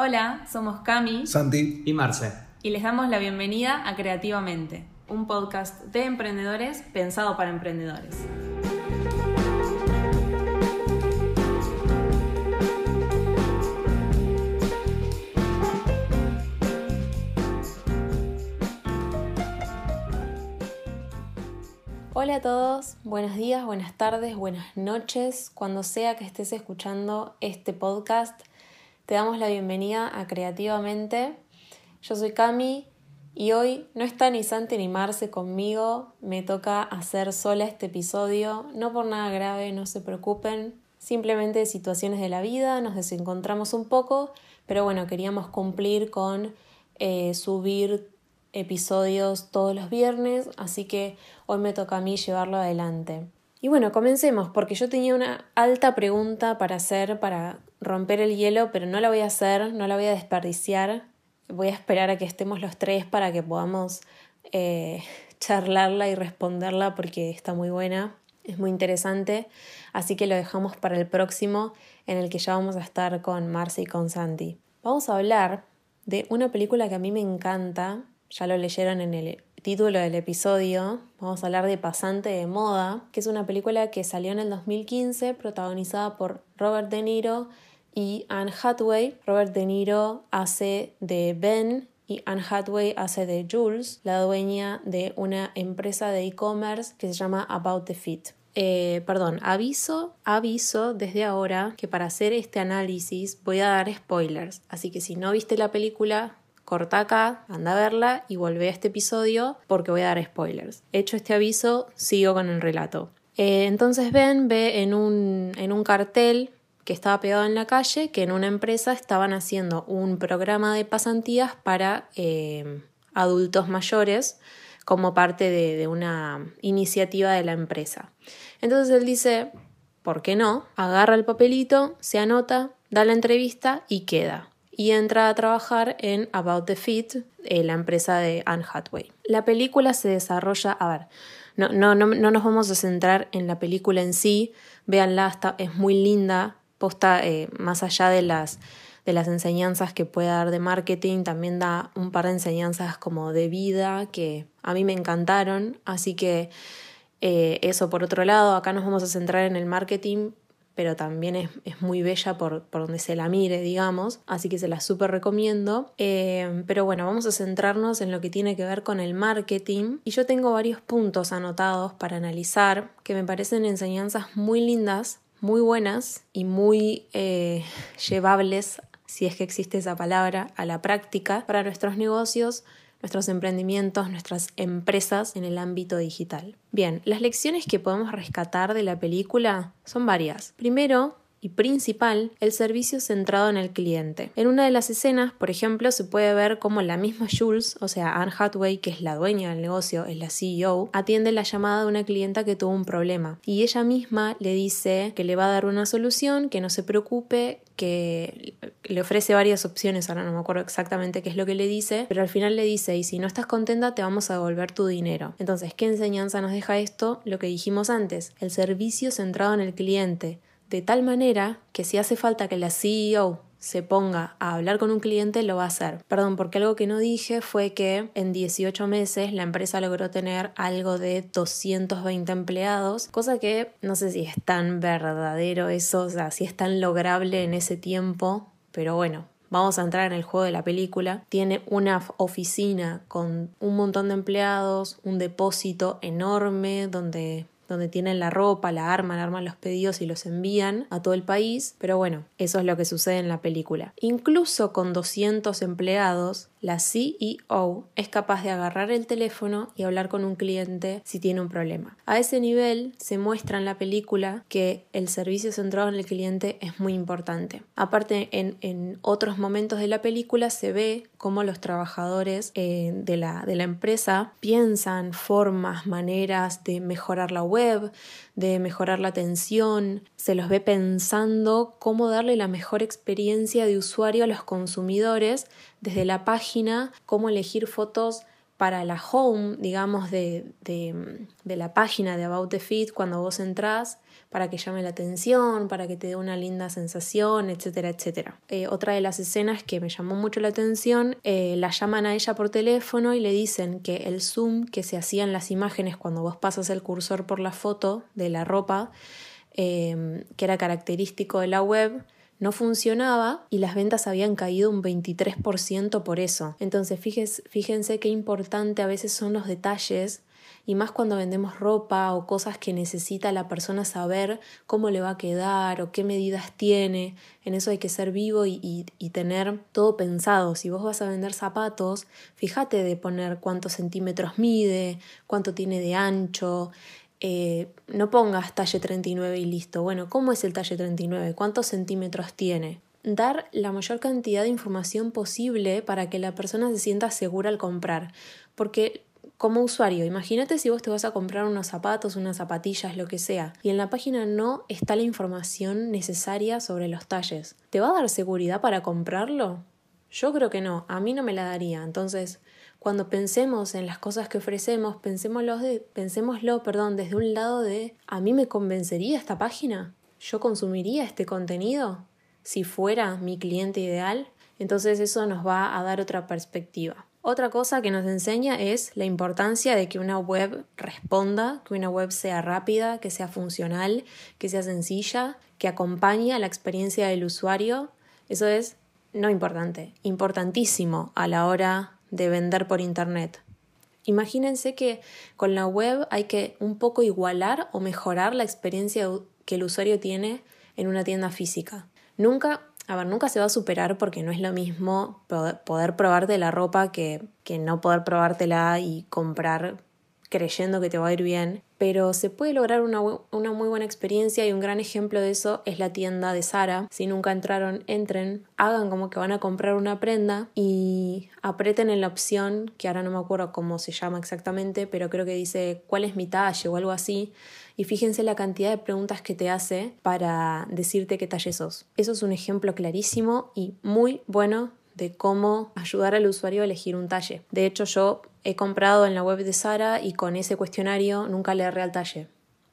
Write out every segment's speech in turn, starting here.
Hola, somos Cami Santi. y Marce. y les damos la bienvenida a Creativamente, un podcast de emprendedores pensado para emprendedores. Hola a todos, buenos días, buenas tardes, buenas noches, cuando sea que estés escuchando este podcast, te damos la bienvenida a Creativamente. Yo soy Cami y hoy no está ni Santi ni Marce conmigo, me toca hacer sola este episodio, no por nada grave, no se preocupen, simplemente situaciones de la vida, nos desencontramos un poco, pero bueno, queríamos cumplir con eh, subir episodios todos los viernes, así que hoy me toca a mí llevarlo adelante. Y bueno, comencemos, porque yo tenía una alta pregunta para hacer, para romper el hielo, pero no la voy a hacer, no la voy a desperdiciar. Voy a esperar a que estemos los tres para que podamos eh, charlarla y responderla porque está muy buena, es muy interesante. Así que lo dejamos para el próximo, en el que ya vamos a estar con Marcy y con Santi. Vamos a hablar de una película que a mí me encanta, ya lo leyeron en el título del episodio, vamos a hablar de Pasante de Moda, que es una película que salió en el 2015, protagonizada por Robert De Niro y Anne Hathaway. Robert De Niro hace de Ben y Anne Hathaway hace de Jules, la dueña de una empresa de e-commerce que se llama About the Fit. Eh, perdón, aviso, aviso desde ahora que para hacer este análisis voy a dar spoilers, así que si no viste la película, corta acá, anda a verla y volvé a este episodio porque voy a dar spoilers. Hecho este aviso, sigo con el relato. Eh, entonces Ben ve en un, en un cartel que estaba pegado en la calle que en una empresa estaban haciendo un programa de pasantías para eh, adultos mayores como parte de, una iniciativa de la empresa. Entonces él dice, ¿por qué no? Agarra el papelito, se anota, da la entrevista y queda y entra a trabajar en About the Fit, eh, la empresa de Anne Hathaway. La película se desarrolla, a ver, no, no, no, no nos vamos a centrar en la película en sí, véanla, está, es muy linda, posta eh, más allá de las, de las enseñanzas que puede dar de marketing, también da un par de enseñanzas como de vida que a mí me encantaron, así que eh, eso por otro lado, acá nos vamos a centrar en el marketing, pero también es, es muy bella por, por, donde se la mire, digamos, así que se la súper recomiendo. Eh, pero bueno, vamos a centrarnos en lo que tiene que ver con el marketing. Y yo tengo varios puntos anotados para analizar que me parecen enseñanzas muy lindas, muy buenas y muy eh, llevables, si es que existe esa palabra, a la práctica para nuestros negocios nuestros emprendimientos, nuestras empresas en el ámbito digital. Bien, las lecciones que podemos rescatar de la película son varias. Primero, y principal, el servicio centrado en el cliente. En una de las escenas, por ejemplo, se puede ver cómo la misma Jules, o sea, Anne Hathaway, que es la dueña del negocio, es la CEO, atiende la llamada de una clienta que tuvo un problema y ella misma le dice que le va a dar una solución, que no se preocupe, que le ofrece varias opciones, ahora no me acuerdo exactamente qué es lo que le dice, pero al final le dice, y si no estás contenta te vamos a devolver tu dinero. Entonces, ¿qué enseñanza nos deja esto? Lo que dijimos antes, el servicio centrado en el cliente de tal manera que si hace falta que la CEO se ponga a hablar con un cliente, lo va a hacer. Perdón, porque algo que no dije fue que en 18 meses la empresa logró tener algo de 220 empleados, cosa que no sé si es tan verdadero eso, o sea, si es tan lograble en ese tiempo, pero bueno, vamos a entrar en el juego de la película, tiene una oficina con un montón de empleados, un depósito enorme donde donde tienen la ropa, la arman, arman los pedidos y los envían a todo el país, pero bueno, eso es lo que sucede en la película. Incluso con 200 empleados, la CEO es capaz de agarrar el teléfono y hablar con un cliente si tiene un problema. A ese nivel se muestra en la película que el servicio centrado en el cliente es muy importante. Aparte, en, otros momentos de la película se ve cómo los trabajadores eh, de, la, de la empresa piensan formas, maneras de mejorar la web, de mejorar la atención, se los ve pensando cómo darle la mejor experiencia de usuario a los consumidores desde la página, cómo elegir fotos para la home, digamos, de, la página de About the Fit, cuando vos entrás, para que llame la atención, para que te dé una linda sensación, etcétera, etcétera. Eh, otra de las escenas que me llamó mucho la atención, eh, la llaman a ella por teléfono y le dicen que el zoom que se hacía en las imágenes cuando vos pasas el cursor por la foto de la ropa, eh, que era característico de la web, no funcionaba y las ventas habían caído un 23% por eso. Entonces fíjense, fíjense qué importante a veces son los detalles y más cuando vendemos ropa o cosas que necesita la persona saber cómo le va a quedar o qué medidas tiene. En eso hay que ser vivo y, y tener todo pensado. Si vos vas a vender zapatos, fíjate de poner cuántos centímetros mide, cuánto tiene de ancho, eh, no pongas talle 39 y listo. Bueno, ¿cómo es el talle 39? ¿Cuántos centímetros tiene? Dar la mayor cantidad de información posible para que la persona se sienta segura al comprar. Porque como usuario, imagínate si vos te vas a comprar unos zapatos, unas zapatillas, lo que sea, y en la página no está la información necesaria sobre los talles. ¿Te va a dar seguridad para comprarlo? Yo creo que no, a mí no me la daría. Entonces, cuando pensemos en las cosas que ofrecemos, pensémoslo, de, pensémoslo perdón, desde un lado de ¿a mí me convencería esta página? ¿Yo consumiría este contenido? Si fuera mi cliente ideal, entonces eso nos va a dar otra perspectiva. Otra cosa que nos enseña es la importancia de que una web responda, que una web sea rápida, que sea funcional, que sea sencilla, que acompañe a la experiencia del usuario. Eso es no importante, importantísimo a la hora de vender por Internet. Imagínense que con la web hay que un poco igualar o mejorar la experiencia que el usuario tiene en una tienda física. Nunca, a ver, nunca se va a superar porque no es lo mismo poder, probarte la ropa que, que no poder probártela y comprar creyendo que te va a ir bien, pero se puede lograr una, muy buena experiencia y un gran ejemplo de eso es la tienda de Sara. Si nunca entraron, entren, hagan como que van a comprar una prenda y aprieten en la opción, que ahora no me acuerdo cómo se llama exactamente, pero creo que dice cuál es mi talle o algo así. Y fíjense la cantidad de preguntas que te hace para decirte qué talle sos. Eso es un ejemplo clarísimo y muy bueno de cómo ayudar al usuario a elegir un talle. De hecho, yo he comprado en la web de Sara y con ese cuestionario nunca le erré al talle.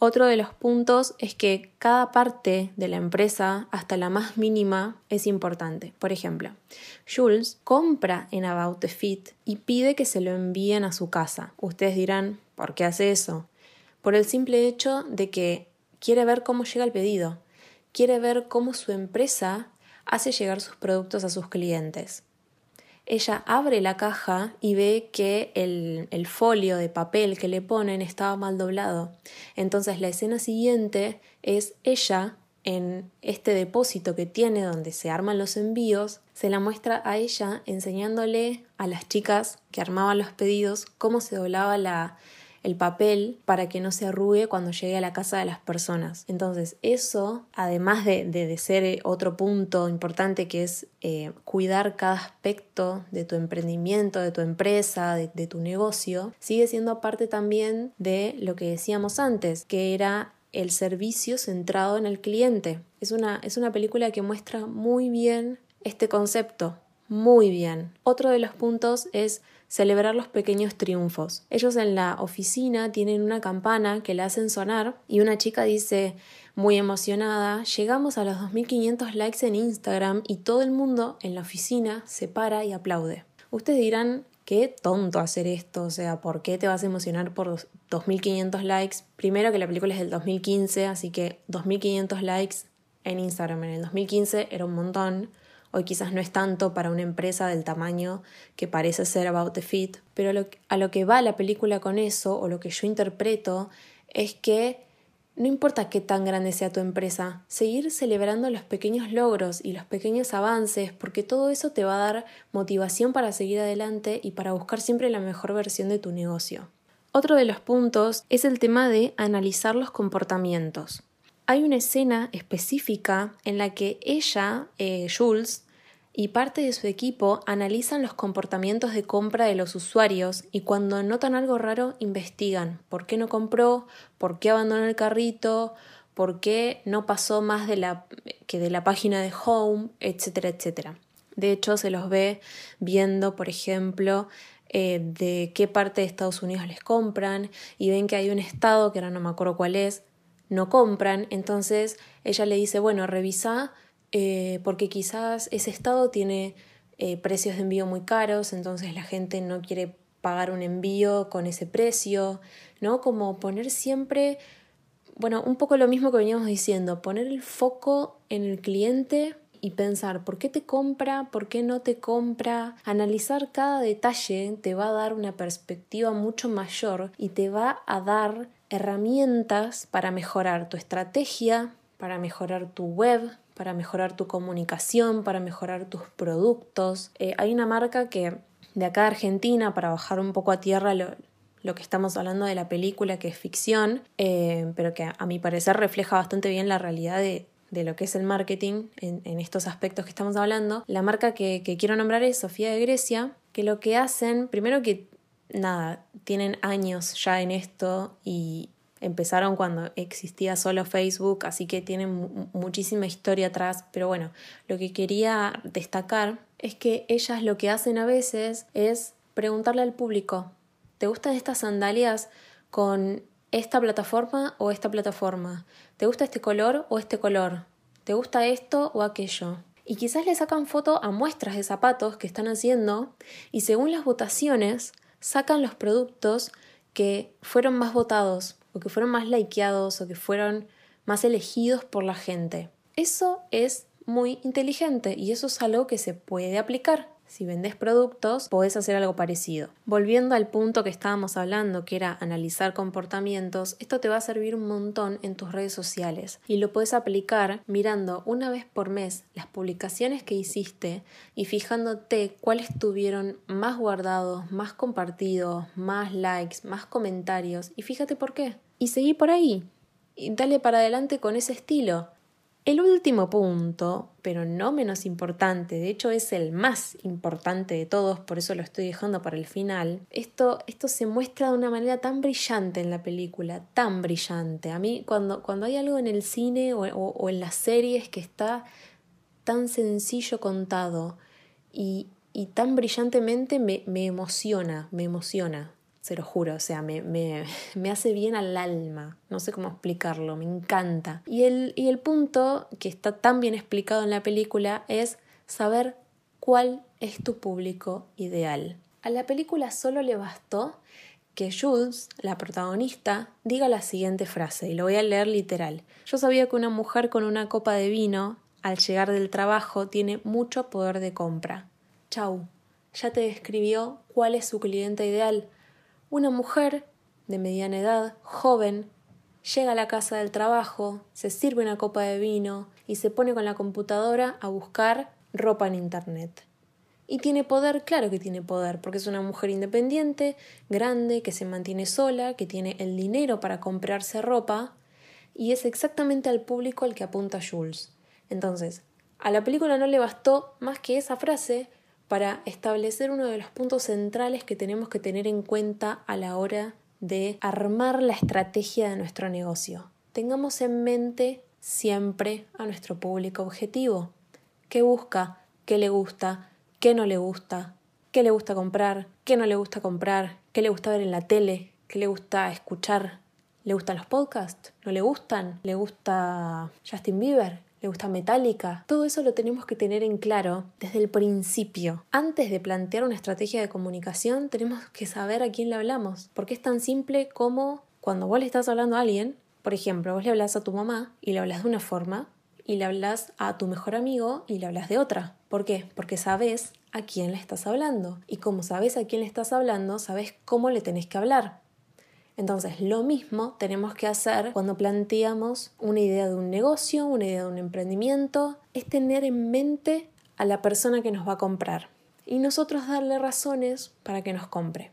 Otro de los puntos es que cada parte de la empresa, hasta la más mínima, es importante. Por ejemplo, Jules compra en About the Fit y pide que se lo envíen a su casa. Ustedes dirán, ¿por qué hace eso? Por el simple hecho de que quiere ver cómo llega el pedido, quiere ver cómo su empresa hace llegar sus productos a sus clientes. Ella abre la caja y ve que el, folio de papel que le ponen estaba mal doblado. Entonces la escena siguiente es ella en este depósito que tiene donde se arman los envíos, se la muestra a ella enseñándole a las chicas que armaban los pedidos cómo se doblaba la, el papel para que no se arrugue cuando llegue a la casa de las personas. Entonces, eso, además de, de, ser eh, otro punto importante que es eh, cuidar cada aspecto de tu emprendimiento, de tu empresa, de, tu negocio, sigue siendo parte también de lo que decíamos antes, que era el servicio centrado en el cliente. Es una, es una película que muestra muy bien este concepto, muy bien. Otro de los puntos es celebrar los pequeños triunfos. Ellos en la oficina tienen una campana que la hacen sonar y una chica dice muy emocionada, llegamos a los 2.500 likes en Instagram y todo el mundo en la oficina se para y aplaude. Ustedes dirán, qué tonto hacer esto, o sea, ¿por qué te vas a emocionar por 2.500 likes? Primero que la película es del 2015, así que 2.500 likes en Instagram en el 2015 era un montón. Hoy quizás no es tanto para una empresa del tamaño que parece ser About the Fit, pero a lo, que va la película con eso, o lo que yo interpreto, es que no importa qué tan grande sea tu empresa, seguir celebrando los pequeños logros y los pequeños avances, porque todo eso te va a dar motivación para seguir adelante y para buscar siempre la mejor versión de tu negocio. Otro de los puntos es el tema de analizar los comportamientos hay una escena específica en la que ella, eh, Jules, y parte de su equipo analizan los comportamientos de compra de los usuarios y cuando notan algo raro investigan por qué no compró, por qué abandonó el carrito, por qué no pasó más de la, que de la página de home, etcétera, etcétera. De hecho, se los ve viendo, por ejemplo, eh, de qué parte de Estados Unidos les compran y ven que hay un estado, que ahora no me acuerdo cuál es, no compran, entonces ella le dice, bueno, revisa eh, porque quizás ese estado tiene eh, precios de envío muy caros, entonces la gente no quiere pagar un envío con ese precio, ¿no? Como poner siempre, bueno, un poco lo mismo que veníamos diciendo, poner el foco en el cliente y pensar por qué te compra, por qué no te compra. Analizar cada detalle te va a dar una perspectiva mucho mayor y te va a dar herramientas para mejorar tu estrategia, para mejorar tu web, para mejorar tu comunicación, para mejorar tus productos. Eh, hay una marca que de acá de Argentina, para bajar un poco a tierra lo, lo que estamos hablando de la película, que es ficción, eh, pero que a mi parecer refleja bastante bien la realidad de, de lo que es el marketing en, estos aspectos que estamos hablando. La marca que, quiero nombrar es Sofía de Grecia, que lo que hacen, primero que nada, tienen años ya en esto y empezaron cuando existía solo Facebook, así que tienen muchísima historia atrás, pero bueno, lo que quería destacar es que ellas lo que hacen a veces es preguntarle al público, ¿te gustan estas sandalias con esta plataforma o esta plataforma? ¿Te gusta este color o este color? ¿Te gusta esto o aquello? Y quizás le sacan foto a muestras de zapatos que están haciendo y según las votaciones sacan los productos que fueron más votados o que fueron más likeados o que fueron más elegidos por la gente. Eso es muy inteligente y eso es algo que se puede aplicar. Si vendes productos, podés hacer algo parecido. Volviendo al punto que estábamos hablando, que era analizar comportamientos, esto te va a servir un montón en tus redes sociales y lo puedes aplicar mirando una vez por mes las publicaciones que hiciste y fijándote cuáles tuvieron más guardados, más compartidos, más likes, más comentarios y fíjate por qué. Y seguí por ahí y dale para adelante con ese estilo. El último punto, pero no menos importante, de hecho es el más importante de todos, por eso lo estoy dejando para el final, esto, esto se muestra de una manera tan brillante en la película, tan brillante. A mí cuando, cuando hay algo en el cine o, en las series que está tan sencillo contado y, y tan brillantemente me, me emociona, me emociona se lo juro, o sea, me, me, me, hace bien al alma, no sé cómo explicarlo, me encanta. Y el, y el punto que está tan bien explicado en la película es saber cuál es tu público ideal. A la película solo le bastó que Jules, la protagonista, diga la siguiente frase, y lo voy a leer literal. Yo sabía que una mujer con una copa de vino, al llegar del trabajo, tiene mucho poder de compra. Chau, ya te describió cuál es su cliente ideal, una mujer de mediana edad, joven, llega a la casa del trabajo, se sirve una copa de vino y se pone con la computadora a buscar ropa en Internet. Y tiene poder, claro que tiene poder, porque es una mujer independiente, grande, que se mantiene sola, que tiene el dinero para comprarse ropa, y es exactamente al público al que apunta Jules. Entonces, a la película no le bastó más que esa frase para establecer uno de los puntos centrales que tenemos que tener en cuenta a la hora de armar la estrategia de nuestro negocio. Tengamos en mente siempre a nuestro público objetivo. ¿Qué busca? ¿Qué le gusta? ¿Qué no le gusta? ¿Qué le gusta comprar? ¿Qué no le gusta comprar? ¿Qué le gusta ver en la tele? ¿Qué le gusta escuchar? ¿Le gustan los podcasts? ¿No le gustan? ¿Le gusta Justin Bieber? Le gusta Metallica. Todo eso lo tenemos que tener en claro desde el principio. Antes de plantear una estrategia de comunicación, tenemos que saber a quién le hablamos. Porque es tan simple como cuando vos le estás hablando a alguien, por ejemplo, vos le hablas a tu mamá y le hablas de una forma, y le hablas a tu mejor amigo y le hablas de otra. ¿Por qué? Porque sabes a quién le estás hablando. Y como sabes a quién le estás hablando, sabes cómo le tenés que hablar. Entonces, lo mismo tenemos que hacer cuando planteamos una idea de un negocio, una idea de un emprendimiento, es tener en mente a la persona que nos va a comprar y nosotros darle razones para que nos compre.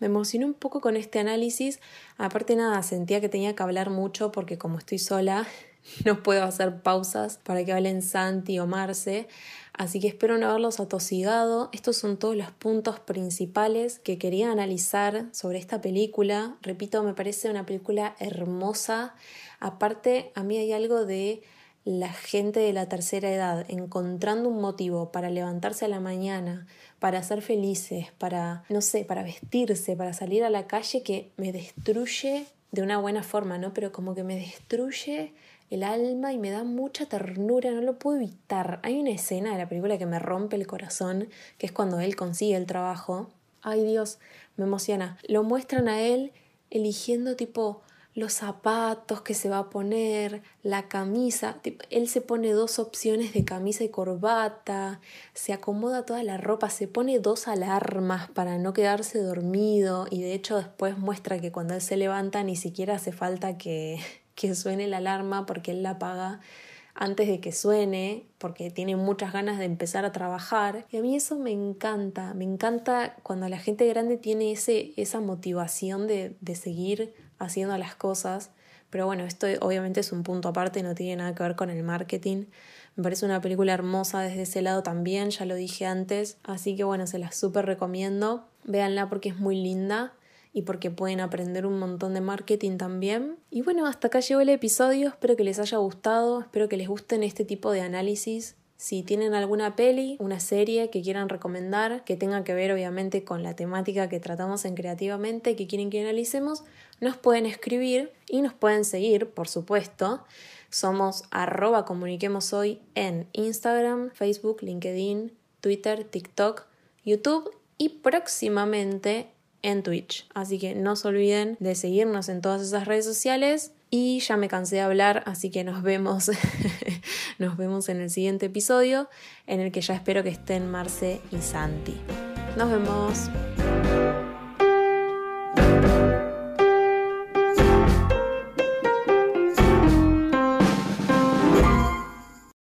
Me emocioné un poco con este análisis, aparte nada, sentía que tenía que hablar mucho porque como estoy sola, no puedo hacer pausas para que hablen Santi o Marce, Así que espero no haberlos atosigado. Estos son todos los puntos principales que quería analizar sobre esta película. Repito, me parece una película hermosa. Aparte, a mí hay algo de la gente de la tercera edad encontrando un motivo para levantarse a la mañana, para ser felices, para, no sé, para vestirse, para salir a la calle que me destruye de una buena forma, ¿no? Pero como que me destruye el alma y me da mucha ternura, no lo puedo evitar. Hay una escena de la película que me rompe el corazón, que es cuando él consigue el trabajo. Ay Dios, me emociona. Lo muestran a él eligiendo tipo los zapatos que se va a poner, la camisa. Él se pone dos opciones de camisa y corbata, se acomoda toda la ropa, se pone dos alarmas para no quedarse dormido y de hecho después muestra que cuando él se levanta ni siquiera hace falta que, que suene la alarma porque él la apaga antes de que suene, porque tiene muchas ganas de empezar a trabajar. Y a mí eso me encanta, me encanta cuando la gente grande tiene ese, esa motivación de, de seguir haciendo las cosas. Pero bueno, esto obviamente es un punto aparte, no tiene nada que ver con el marketing. Me parece una película hermosa desde ese lado también, ya lo dije antes. Así que bueno, se la súper recomiendo. Véanla porque es muy linda y porque pueden aprender un montón de marketing también. Y bueno, hasta acá llegó el episodio, espero que les haya gustado, espero que les gusten este tipo de análisis si tienen alguna peli, una serie que quieran recomendar, que tenga que ver obviamente con la temática que tratamos en Creativamente, que quieren que analicemos, nos pueden escribir y nos pueden seguir, por supuesto. Somos arroba comuniquemos hoy en Instagram, Facebook, LinkedIn, Twitter, TikTok, YouTube y próximamente en Twitch. Así que no se olviden de seguirnos en todas esas redes sociales y ya me cansé de hablar, así que nos vemos, nos vemos en el siguiente episodio, en el que ya espero que estén Marce y Santi. Nos vemos.